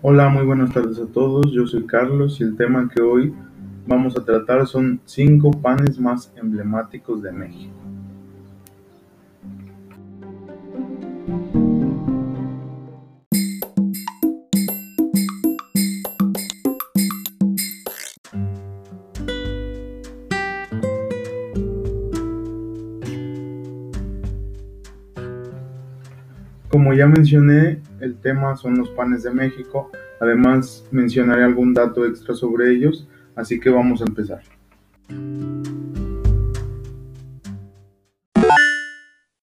Hola, muy buenas tardes a todos. Yo soy Carlos y el tema que hoy vamos a tratar son cinco panes más emblemáticos de México. Como ya mencioné, el tema son los panes de México. Además, mencionaré algún dato extra sobre ellos, así que vamos a empezar.